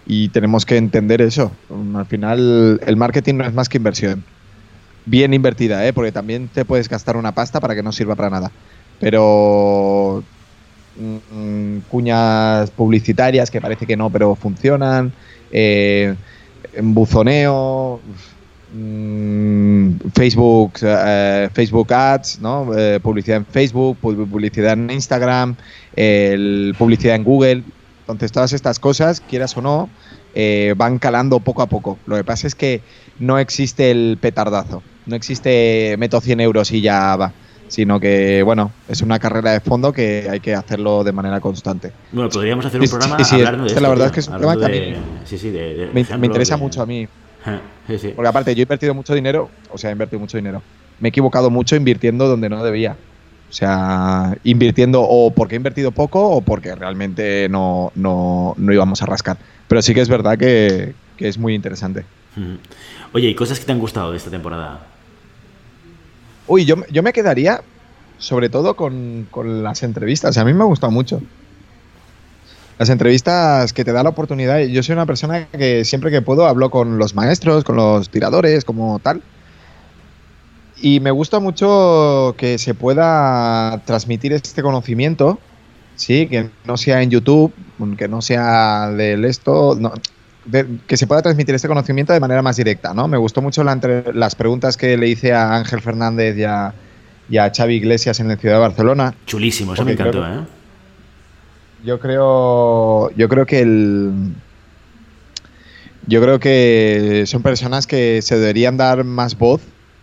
Y tenemos que entender eso. Mm, Al final el marketing no es más que inversión. Bien invertida, ¿eh? porque también te puedes gastar una pasta para que no sirva para nada. Pero mm, mm, cuñas publicitarias que parece que no, pero funcionan. eh, buzoneo, Facebook, eh, Facebook Ads, ¿no? Eh, publicidad en Facebook, pu- publicidad en Instagram, el- publicidad en Google. Entonces todas estas cosas, quieras o no, eh, van calando poco a poco. Lo que pasa es que no existe el petardazo, no existe meto 100 euros y ya va, sino que, bueno, es una carrera de fondo que hay que hacerlo de manera constante. Bueno, podríamos hacer un programa sí, sí, hablando de esto, la verdad tío, es que es un tema que a de- mí Sí, sí, de, de Me, me interesa mucho a mí. Sí, sí. Porque aparte, yo he invertido mucho dinero, o sea, he invertido mucho dinero. Me he equivocado mucho invirtiendo donde no debía. O sea, invirtiendo o porque he invertido poco o porque realmente no, no, no íbamos a rascar. Pero sí que es verdad que, que es muy interesante. Oye, ¿y cosas que te han gustado de esta temporada? Uy, yo, yo me quedaría sobre todo con, con las entrevistas. A mí me ha gustado mucho. Las entrevistas que te da la oportunidad. Yo soy una persona que siempre que puedo hablo con los maestros, con los tiradores, como tal. Y me gusta mucho que se pueda transmitir este conocimiento, sí, que no sea en YouTube, que no sea del esto, no, de- que se pueda transmitir este conocimiento de manera más directa, ¿no? Me gustó mucho la entre- las preguntas que le hice a Ángel Fernández y a, y a Xavi Iglesias en la ciudad de Barcelona. Chulísimo, eso me encantó, ¿eh? Yo creo, yo creo que el, yo creo que son personas que se deberían dar más voz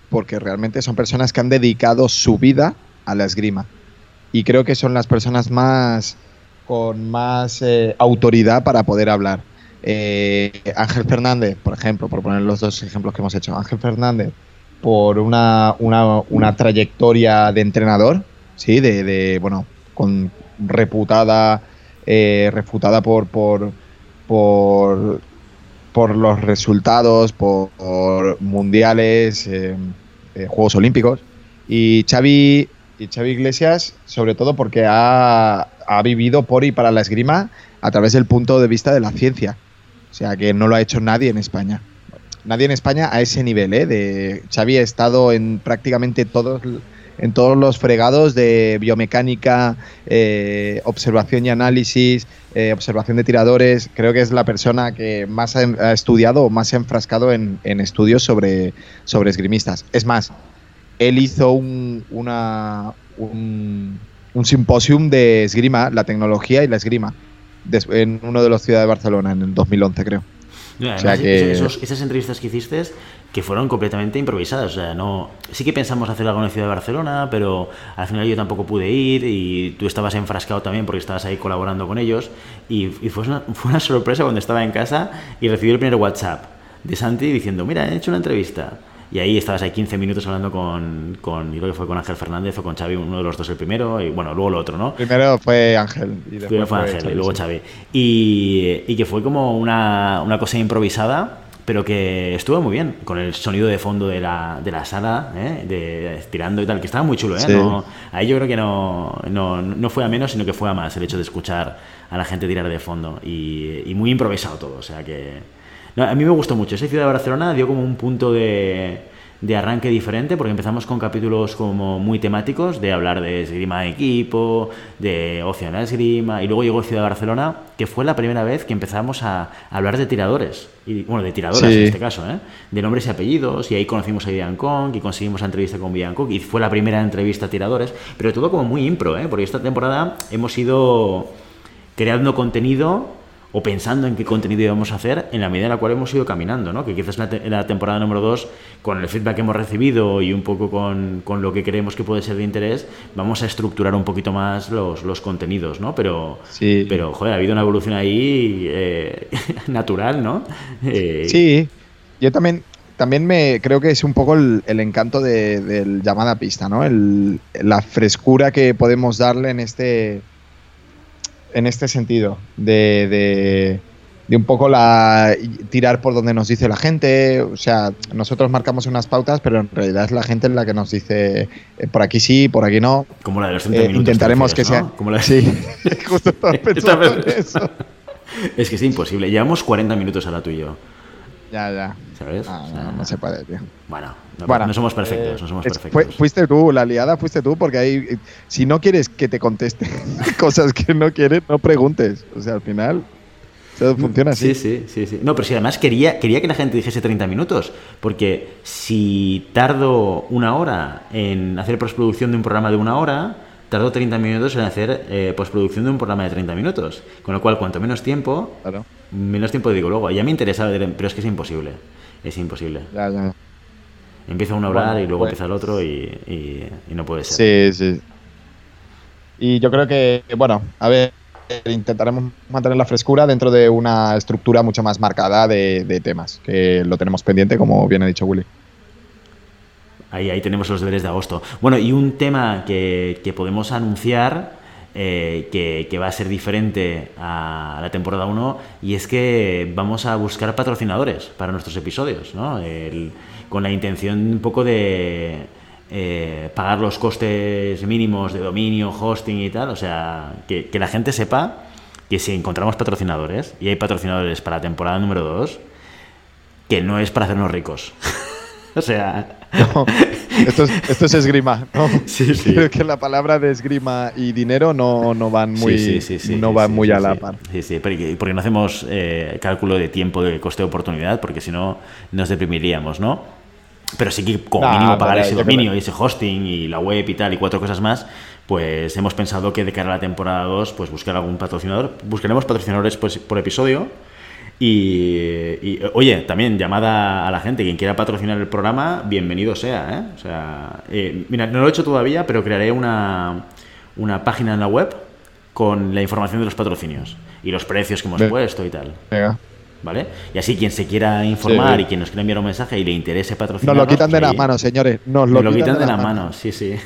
porque realmente son personas que han dedicado su vida a la esgrima. Y creo que son las personas más con más eh, autoridad para poder hablar. Eh, Ángel Fernández, por ejemplo, por poner los dos ejemplos que hemos hecho, Ángel Fernández por una, una, una trayectoria de entrenador, sí, de, de bueno, con reputada, eh, refutada por, por, por, por los resultados, por, mundiales, eh, eh, Juegos Olímpicos. Y Xavi, y Xavi Iglesias, sobre todo porque ha, ha vivido por y para la esgrima a través del punto de vista de la ciencia. O sea, que no lo ha hecho nadie en España. Nadie en España a ese nivel, ¿eh? De, Xavi ha estado en prácticamente todos, en todos los fregados de biomecánica, eh, observación y análisis, eh, observación de tiradores. Creo que es la persona que más ha, ha estudiado o más se ha enfrascado en, en estudios sobre, sobre esgrimistas. Es más, él hizo un, una, un, un simposium de esgrima, la tecnología y la esgrima, en uno de los ciudades de Barcelona, en el 2011 creo. No, además, sea que- esos- esas entrevistas que hiciste que fueron completamente improvisadas. O sea, no, sí que pensamos hacer algo en la ciudad de Barcelona, pero al final yo tampoco pude ir y tú estabas enfrascado también porque estabas ahí colaborando con ellos. Y, y fue, una, fue una sorpresa cuando estaba en casa y recibí el primer WhatsApp de Santi diciendo, mira, he hecho una entrevista. Y ahí estabas ahí 15 minutos hablando con, con, yo creo que fue con Ángel Fernández o con Xavi, uno de los dos el primero, y bueno, luego el otro, ¿no? Primero fue Ángel. Y después Primero fue Ángel Xavi, y luego sí. Xavi. Y, y que fue como una, una cosa improvisada, pero que estuvo muy bien, con el sonido de fondo de la, de la sala, ¿eh? de estirando y tal, que estaba muy chulo. ¿eh? Sí. No- ahí yo creo que no, no, no fue a menos, sino que fue a más el hecho de escuchar a la gente tirar de fondo. Y, y muy improvisado todo, o sea que... no, a mí me gustó mucho. Esa ciudad de Barcelona dio como un punto de, de arranque diferente, porque empezamos con capítulos como muy temáticos, de hablar de esgrima de equipo, de ocio en la esgrima, y luego llegó Ciudad de Barcelona, que fue la primera vez que empezamos a hablar de tiradores, y, bueno, de tiradoras Sí. en este caso, ¿eh? de nombres y apellidos, y ahí conocimos a Ian Kong, y conseguimos la entrevista con Ian Kong, y fue la primera entrevista a tiradores, pero todo como muy impro, ¿eh? porque esta temporada hemos ido creando contenido o pensando en qué contenido íbamos a hacer en la medida en la cual hemos ido caminando, ¿no? Que quizás en la, te- la temporada número 2, con el feedback que hemos recibido y un poco con, con lo que creemos que puede ser de interés, vamos a estructurar un poquito más los, los contenidos, ¿no? Pero, Sí. pero, joder, ha habido una evolución ahí eh, natural, ¿no? Eh, Sí, yo también, también me creo que es un poco el, el encanto de- del llamada pista, ¿no? El- la frescura que podemos darle en este, en este sentido, de, de, de un poco la tirar por donde nos dice la gente. O sea, nosotros marcamos unas pautas, pero en realidad es la gente la que nos dice eh, por aquí sí, por aquí no. Como la de los 30 Eh, minutos. intentaremos que sea. ¿no? Como la- Sí, justo estaba pensando en eso. Es que es imposible. Llevamos 40 minutos ahora tú y yo. Ya, ya. ¿Sabes? Ah, O sea, no, no se puede, tío. Bueno, no, Bueno, no somos perfectos, eh, no somos es- perfectos. fue- fuiste tú, la liada fuiste tú, porque ahí, eh, si no quieres que te conteste cosas que no quieres, no preguntes. O sea, al final, todo funciona así. Sí, sí, sí, sí. No, pero si además quería, quería que la gente dijese 30 minutos, porque si tardo una hora en hacer postproducción de un programa de una hora, tardo 30 minutos en hacer eh, postproducción de un programa de 30 minutos. Con lo cual, cuanto menos tiempo, Claro. Menos tiempo digo luego. Ya me interesa, pero es que es imposible. Es imposible. Ya, ya. Empieza uno a hablar Bueno, y luego pues- empieza el otro y, y- y no puede ser. Sí, sí. Y yo creo que, bueno, a ver, intentaremos mantener la frescura dentro de una estructura mucho más marcada de, de temas, que lo tenemos pendiente, como bien ha dicho Willy. Ahí, ahí tenemos los deberes de agosto. Bueno, y un tema que, que podemos anunciar eh, que, va a ser diferente a la temporada 1 y es que vamos a buscar patrocinadores para nuestros episodios, ¿no? El- con la intención un poco de eh, pagar los costes mínimos de dominio, hosting y tal, o sea, que, la gente sepa que si encontramos patrocinadores, y hay patrocinadores para la temporada número 2, que no es para hacernos ricos. o sea... esto, es, esto es esgrima, ¿no? Sí, sí. Creo que la palabra de esgrima y dinero no, no van muy, Sí, no van muy a la sí. par. Sí, sí, porque, porque no hacemos eh, cálculo de tiempo de coste-oportunidad, porque si no nos deprimiríamos, ¿no? pero sí que como Nah, mínimo pagar ese dominio y ese hosting y la web y tal y cuatro cosas más, pues hemos pensado que de cara a la temporada 2, pues buscar algún patrocinador. Buscaremos patrocinadores pues, por episodio. Y, y, oye, también llamada a la gente, quien quiera patrocinar el programa, bienvenido sea. ¿eh? O sea, eh, mira, no lo he hecho todavía, pero crearé una, una página en la web con la información de los patrocinios y los precios que hemos puesto y tal. Venga. ¿Vale? Y así quien se quiera informar Sí. y quien nos quiera enviar un mensaje y le interese Nos patrocinar. lo quitan de las manos, señores. Nos lo, Nos lo quitan de las las manos, sí, sí.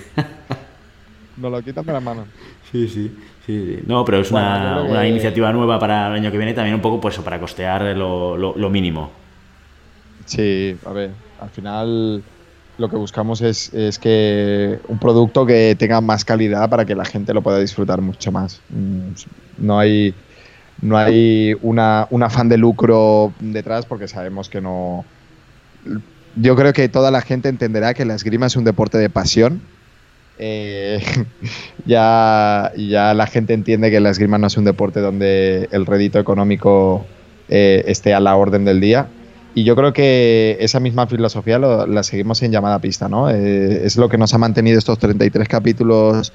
Nos lo quitan de las manos. Sí, sí, sí, sí. No, pero es Bueno, una, una que- iniciativa nueva para el año que viene, también un poco pues para costear lo, lo- lo mínimo. Sí, a ver, al final lo que buscamos es, es que un producto que tenga más calidad para que la gente lo pueda disfrutar mucho más. Mm, No hay, no hay una, un afán de lucro detrás porque sabemos que no... Yo creo que toda la gente entenderá que la esgrima es un deporte de pasión. Eh, ya, ya la gente entiende que la esgrima no es un deporte donde el rédito económico eh, esté a la orden del día. Y yo creo que esa misma filosofía lo- la seguimos en llamada pista, ¿no? Eh, es lo que nos ha mantenido estos 33 capítulos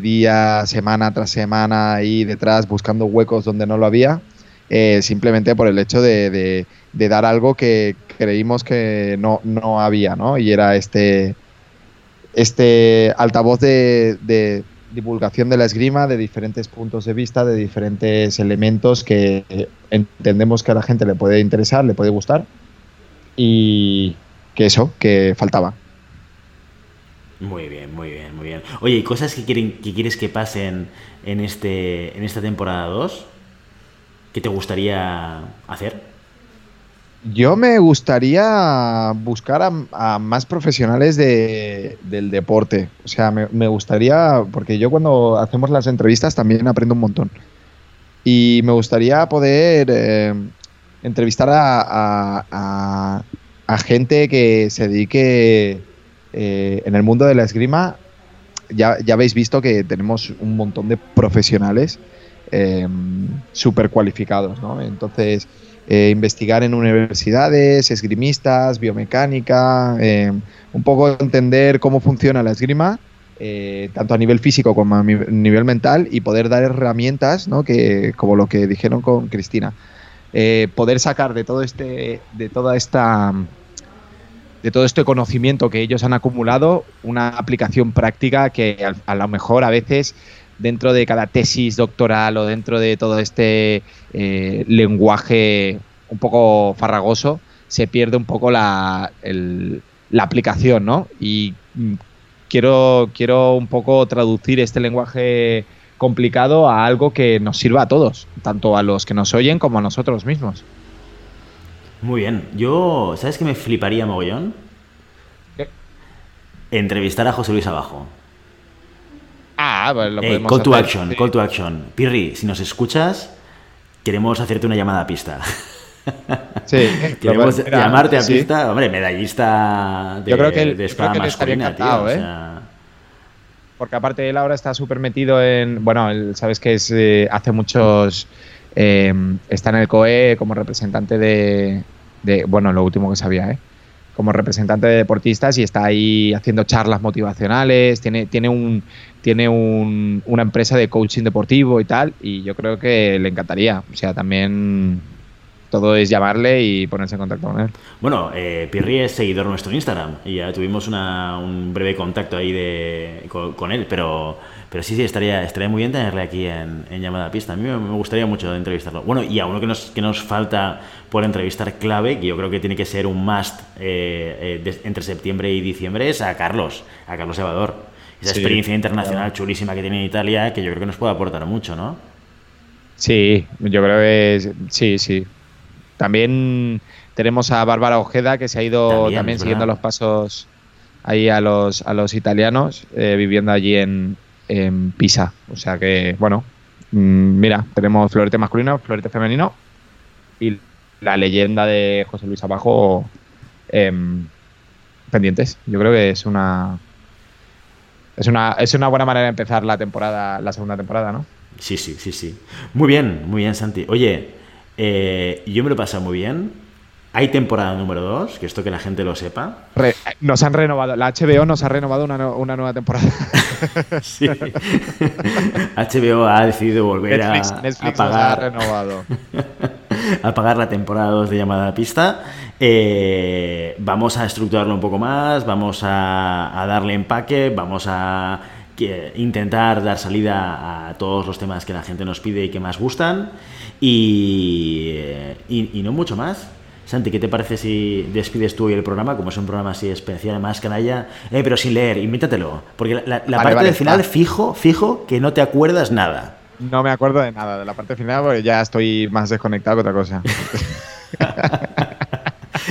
día, semana tras semana ahí detrás buscando huecos donde no lo había, simplemente por el hecho de, de- de dar algo que creímos que no, no había, ¿no? Y era este, este altavoz de, divulgación de la esgrima, de diferentes puntos de vista, de diferentes elementos que entendemos que a la gente le puede interesar, le puede gustar y que eso, que faltaba. Muy bien, muy bien, muy bien. Oye, ¿y cosas que, quieren, que quieres que pasen en, este, en esta temporada 2? ¿Qué te gustaría hacer? Yo me gustaría buscar a, más profesionales de- del deporte. O sea, me, gustaría, porque yo cuando hacemos las entrevistas también aprendo un montón. Y me gustaría poder eh, entrevistar a- a gente que se dedique eh, en el mundo de la esgrima. Ya, ya habéis visto que tenemos un montón de profesionales eh, súper cualificados, ¿no? Entonces, eh, investigar en universidades, esgrimistas, biomecánica, eh, un poco entender cómo funciona la esgrima, eh, tanto a nivel físico como a nivel mental, y poder dar herramientas, ¿no? que, como lo que dijeron con Cristina, poder sacar de todo este, de toda esta de todo este conocimiento que ellos han acumulado, una aplicación práctica que a, lo mejor a veces dentro de cada tesis doctoral o dentro de todo este eh, lenguaje un poco farragoso, se pierde un poco la, el- la aplicación, ¿no? Y quiero, quiero un poco traducir este lenguaje complicado a algo que nos sirva a todos, tanto a los que nos oyen como a nosotros mismos. Muy bien. Yo, ¿sabes qué me fliparía mogollón? ¿Qué? Entrevistar a José Luis Abajo. Ah, pues lo Eh, podemos call to action, sí. call to action. Pirri, si nos escuchas, queremos hacerte una llamada a pista. Sí, eh, Queremos llamarte a sí. pista, hombre, medallista de, Yo creo que él- de yo espada creo que masculina, tío. encantado, o ¿eh? sea, Porque aparte él ahora está súper metido en. Bueno, él, sabes que es, eh, hace muchos. eh, está en el COE como representante de, de- Bueno, lo último que sabía, ¿eh? Como representante de deportistas y está ahí haciendo charlas motivacionales. Tiene, tiene, un, tiene un- una empresa de coaching deportivo y tal. Y yo creo que le encantaría. O sea, también. Todo es llamarle y ponerse en contacto con él. Bueno, eh, Pirri es seguidor nuestro en Instagram y ya tuvimos una- un breve contacto ahí de, con, con él, pero, pero sí, sí, estaría, estaría muy bien tenerle aquí en, en llamada a pista. A mí me, gustaría mucho entrevistarlo. Bueno, y a uno que nos, que nos falta por entrevistar clave, que yo creo que tiene que ser un must eh, eh, de- entre septiembre y diciembre, es a Carlos, a Carlos Evador. Esa Sí, experiencia internacional chulísima que tiene en Italia, que yo creo que nos puede aportar mucho, ¿no? Sí, yo creo que es- sí, sí. También tenemos a Bárbara Ojeda que se ha ido También, siguiendo los pasos ahí a los, a los italianos, eh, viviendo allí en, en Pisa. O sea que, bueno, mm, mira, tenemos florete masculino, florete femenino y la leyenda de José Luis Abajo em, pendientes. Yo creo que es una es una es una buena manera de empezar la temporada, la segunda temporada, ¿no? Sí, sí, sí, sí. Muy bien, muy bien, Santi. Oye, eh, yo me lo he pasado muy bien. Hay temporada número 2, que esto que la gente lo sepa. Re- nos han renovado, la HBO nos ha renovado una, no- una nueva temporada. Sí. HBO ha decidido volver Netflix, a, Netflix a nos ha pagar, renovado. a pagar la temporada 2 de llamada a pista. Eh, vamos a estructurarlo un poco más, vamos a, a darle empaque, vamos a que- intentar dar salida a todos los temas que la gente nos pide y que más gustan. Y, eh, y- y no mucho más. Santi, ¿qué te parece si despides tú hoy el programa? Como es un programa así especial, más canalla, eh, pero sin leer, invéntatelo. Porque la, la- la Vale, parte vale, del final, fijo, fijo, que no te acuerdas nada. No me acuerdo de nada de la parte final porque ya estoy más desconectado que otra cosa.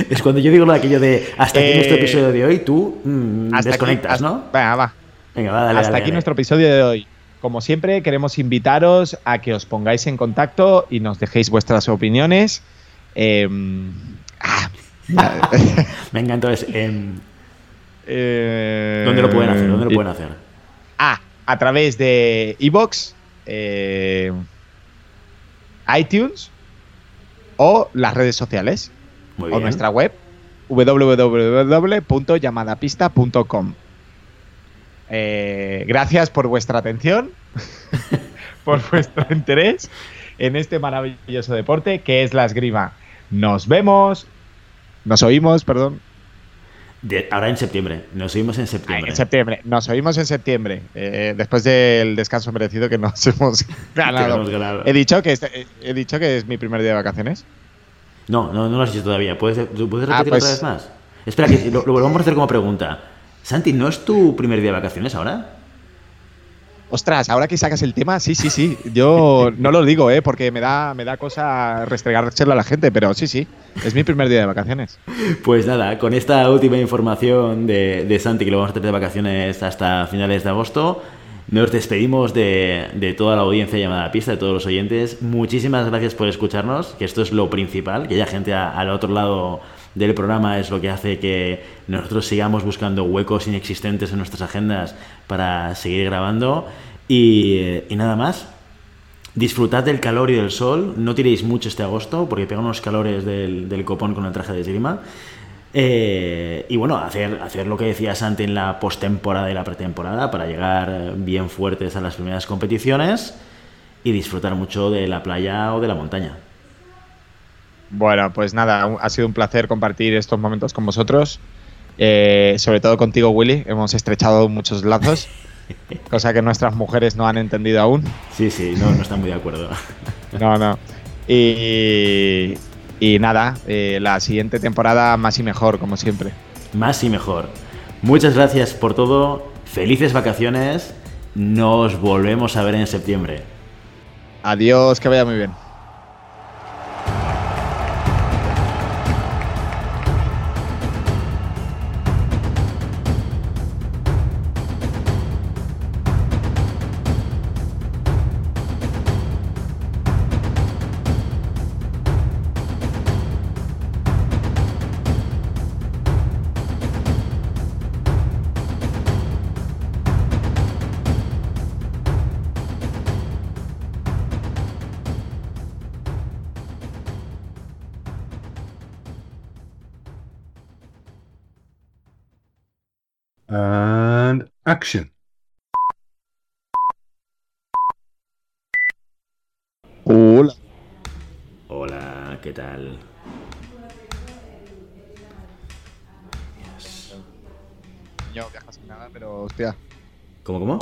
Es cuando yo digo lo de aquello de hasta aquí Eh, nuestro episodio de hoy, tú mm, desconectas, aquí- ¿no? Venga, va. Venga, va, dale, Hasta dale, aquí dale. nuestro episodio de hoy. Como siempre, queremos invitaros a que os pongáis en contacto y nos dejéis vuestras opiniones. Eh, ah, Venga, entonces, em, eh, ¿dónde lo pueden hacer? ¿Dónde lo pueden hacer? Ah, a través de iBox, iTunes o las redes sociales Muy o bien. nuestra web www.llamadapista.com. Eh, gracias por vuestra atención, por vuestro interés en este maravilloso deporte que es la esgrima. Nos vemos, nos oímos, perdón, De- ahora en septiembre. Nos oímos en Ah, septiembre. en septiembre. Nos oímos en septiembre, eh, después del descanso merecido que nos hemos Que ganado. hemos. He dicho que este- he dicho que es mi primer día de vacaciones. No, no, no lo has dicho todavía. ¿Puedes, ¿puedes Ah, repetir pues- otra vez más? Espera, que lo, lo volvamos a hacer como pregunta. Santi, ¿no es tu primer día de vacaciones ahora? Ostras, ahora que sacas el tema, sí, sí, sí. Yo no lo digo, ¿eh? Porque me da, me da cosa restregárselo a la gente, pero sí, sí. Es mi primer día de vacaciones. Pues nada, con esta última información de, de Santi, que lo vamos a tener de vacaciones hasta finales de agosto, nos despedimos de, de toda la audiencia llamada a pista, de todos los oyentes. Muchísimas gracias por escucharnos, que esto es lo principal, que haya gente a- al otro lado del programa es lo que hace que nosotros sigamos buscando huecos inexistentes en nuestras agendas para seguir grabando. Y, nada más. Disfrutad del calor y del sol, no tiréis mucho este agosto porque pegan unos calores del, copón con el traje de esgrima. Eh, y bueno, hacer, hacer lo que decía Santi en la postemporada y la pretemporada para llegar bien fuertes a las primeras competiciones y disfrutar mucho de la playa o de la montaña. Bueno, pues nada, ha sido un placer compartir estos momentos con vosotros. Eh, sobre todo contigo, Willy. Hemos estrechado muchos lazos, cosa que nuestras mujeres no han entendido aún. Sí, sí, no, no está muy de acuerdo. No, no. Y, y nada, eh, la siguiente temporada más y mejor, como siempre. Más y mejor. Muchas gracias por todo, felices vacaciones, nos volvemos a ver en septiembre. Adiós, que vaya muy bien. And action. Hola. Hola, ¿qué tal? Yo viajo sin nada, pero hostia, ¿Cómo, cómo?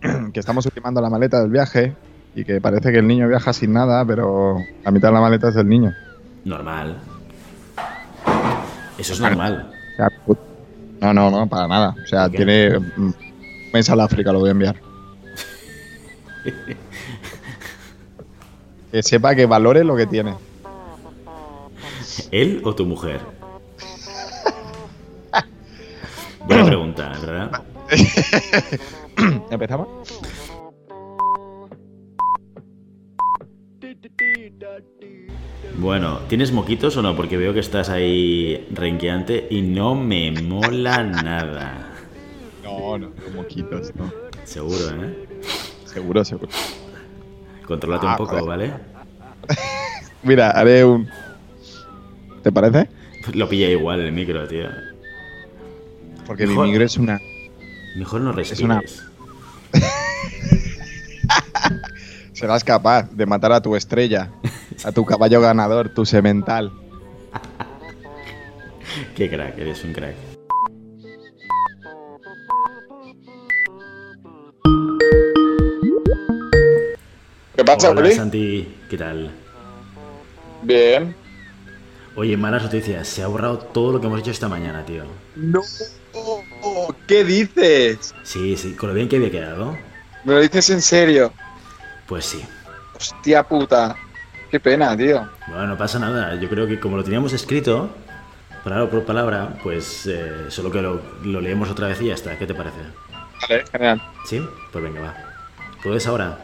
que estamos ultimando la maleta del viaje y que parece que el niño viaja sin nada, pero la mitad de la maleta es del niño. Normal. Eso es normal. Sea, no, no, no, para nada. O sea, tiene mm, un mes al África, lo voy a enviar. que sepa que valore lo que tiene. ¿Él o tu mujer? Buena pregunta, ¿verdad? ¿Empezamos? Bueno, ¿tienes moquitos o no? Porque veo que estás ahí renqueante y no me mola nada. No, no, como quitos, no. Seguro, ¿eh? Seguro, seguro. Contrólate Ah, un poco, joder. ¿vale? Mira, haré un. ¿Te parece? Lo pilla igual el micro, tío. Porque mi Mejor. micro es una. Mejor no respires. una- Serás capaz de matar a tu estrella, a tu caballo ganador, tu semental. Qué crack, eres un crack. ¿Qué pasa, Hola, Willy? Santi, ¿qué tal? Bien. Oye, malas noticias. Se ha borrado todo lo que hemos hecho esta mañana, tío. No. ¿Qué dices? Sí, sí, con lo bien que había quedado. ¿Me lo dices en serio? Pues sí. Hostia puta. Qué pena, tío. Bueno, no pasa nada. Yo creo que como lo teníamos escrito, palabra por palabra, pues eh, solo que lo, lo leemos otra vez y ya está. ¿Qué te parece? Vale, genial. ¿Sí? Pues venga, va. ¿Puedes ahora?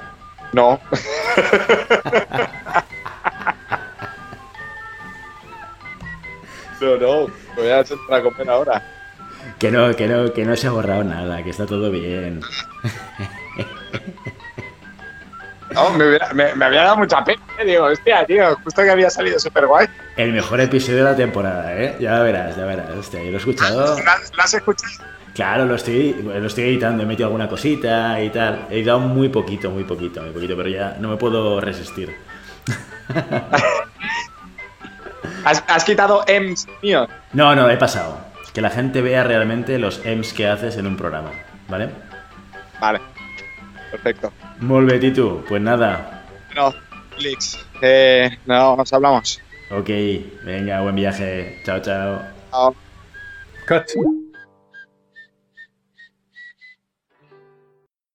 No. no, no. Voy a sentar a comer ahora. Que no, que no, que no se ha borrado nada, que está todo bien. No, me, hubiera- me- me había dado mucha pena. eh, Digo, hostia, tío. Justo que había salido súper guay. El mejor episodio de la temporada, ¿eh? Ya verás, ya verás. Hostia, yo lo he escuchado. ¿La, la has escuchado? Claro, lo estoy, lo estoy editando, he metido alguna cosita y tal. He editado muy poquito, muy poquito, muy poquito, pero ya no me puedo resistir. ¿Has, has quitado M's mío? No, no, he pasado. Que la gente vea realmente los EMS que haces en un programa, ¿vale? Vale. Perfecto. Molt bé, Titu. Pues nada. No, Felix. Eh, no, nos hablamos. Ok, venga, buen viaje. Chao, chao. Chao. Cut.